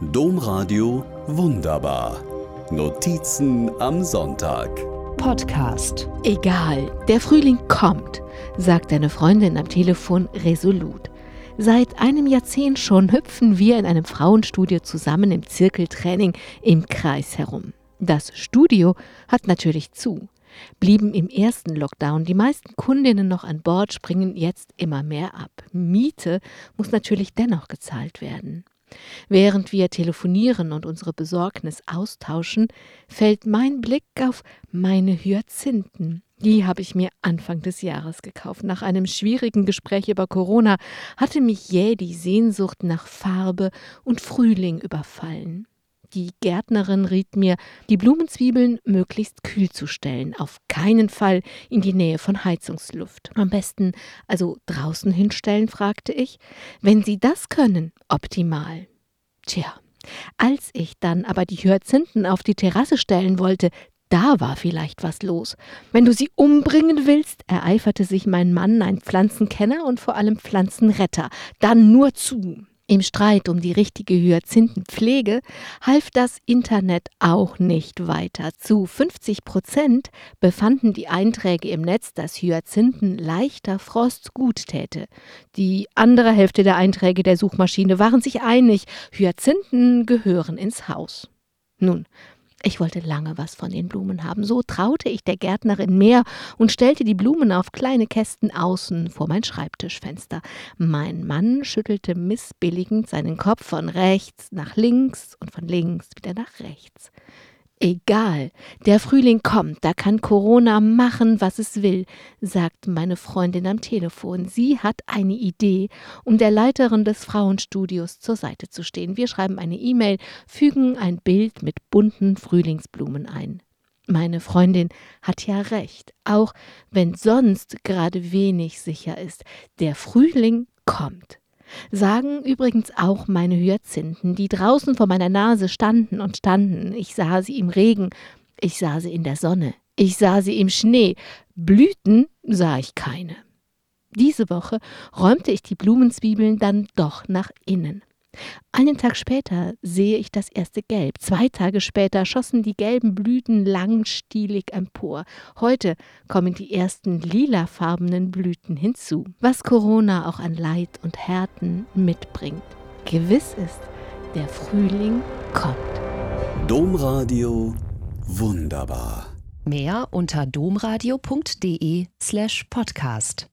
Domradio Wunderbar. Notizen am Sonntag. Podcast. Egal, der Frühling kommt, sagt deine Freundin am Telefon resolut. Seit einem Jahrzehnt schon hüpfen wir in einem Frauenstudio zusammen im Zirkeltraining im Kreis herum. Das Studio hat natürlich zu. Blieben im ersten Lockdown die meisten Kundinnen noch an Bord, springen jetzt immer mehr ab. Miete muss natürlich dennoch gezahlt werden. Während wir telefonieren und unsere Besorgnis austauschen, fällt mein Blick auf meine Hyazinthen. Die habe ich mir Anfang des Jahres gekauft. Nach einem schwierigen Gespräch über Corona hatte mich jäh die Sehnsucht nach Farbe und Frühling überfallen. Die Gärtnerin riet mir, die Blumenzwiebeln möglichst kühl zu stellen, auf keinen Fall in die Nähe von Heizungsluft. Am besten also draußen hinstellen, fragte ich. Wenn Sie das können, optimal. Tja, als ich dann aber die Hyazinthen auf die Terrasse stellen wollte, da war vielleicht was los. Wenn du sie umbringen willst, ereiferte sich mein Mann, ein Pflanzenkenner und vor allem Pflanzenretter, dann nur zu. Im Streit um die richtige Hyazinthenpflege half das Internet auch nicht weiter. Zu 50 Prozent befanden die Einträge im Netz, dass Hyazinthen leichter Frost gut täte. Die andere Hälfte der Einträge der Suchmaschine waren sich einig, Hyazinthen gehören ins Haus. Nun, ich wollte lange was von den Blumen haben, so traute ich der Gärtnerin mehr und stellte die Blumen auf kleine Kästen außen vor mein Schreibtischfenster. Mein Mann schüttelte missbilligend seinen Kopf von rechts nach links und von links wieder nach rechts. Egal, der Frühling kommt, da kann Corona machen, was es will, sagt meine Freundin am Telefon. Sie hat eine Idee, um der Leiterin des Frauenstudios zur Seite zu stehen. Wir schreiben eine E-Mail, fügen ein Bild mit bunten Frühlingsblumen ein. Meine Freundin hat ja recht, auch wenn sonst gerade wenig sicher ist. Der Frühling kommt sagen übrigens auch meine Hyazinthen, die draußen vor meiner Nase standen und standen. Ich sah sie im Regen, ich sah sie in der Sonne, ich sah sie im Schnee. Blüten sah ich keine. Diese Woche räumte ich die Blumenzwiebeln dann doch nach innen. Einen Tag später sehe ich das erste Gelb. Zwei Tage später schossen die gelben Blüten langstielig empor. Heute kommen die ersten lilafarbenen Blüten hinzu. Was Corona auch an Leid und Härten mitbringt. Gewiss ist, der Frühling kommt. Domradio wunderbar. Mehr unter domradio.de slash podcast.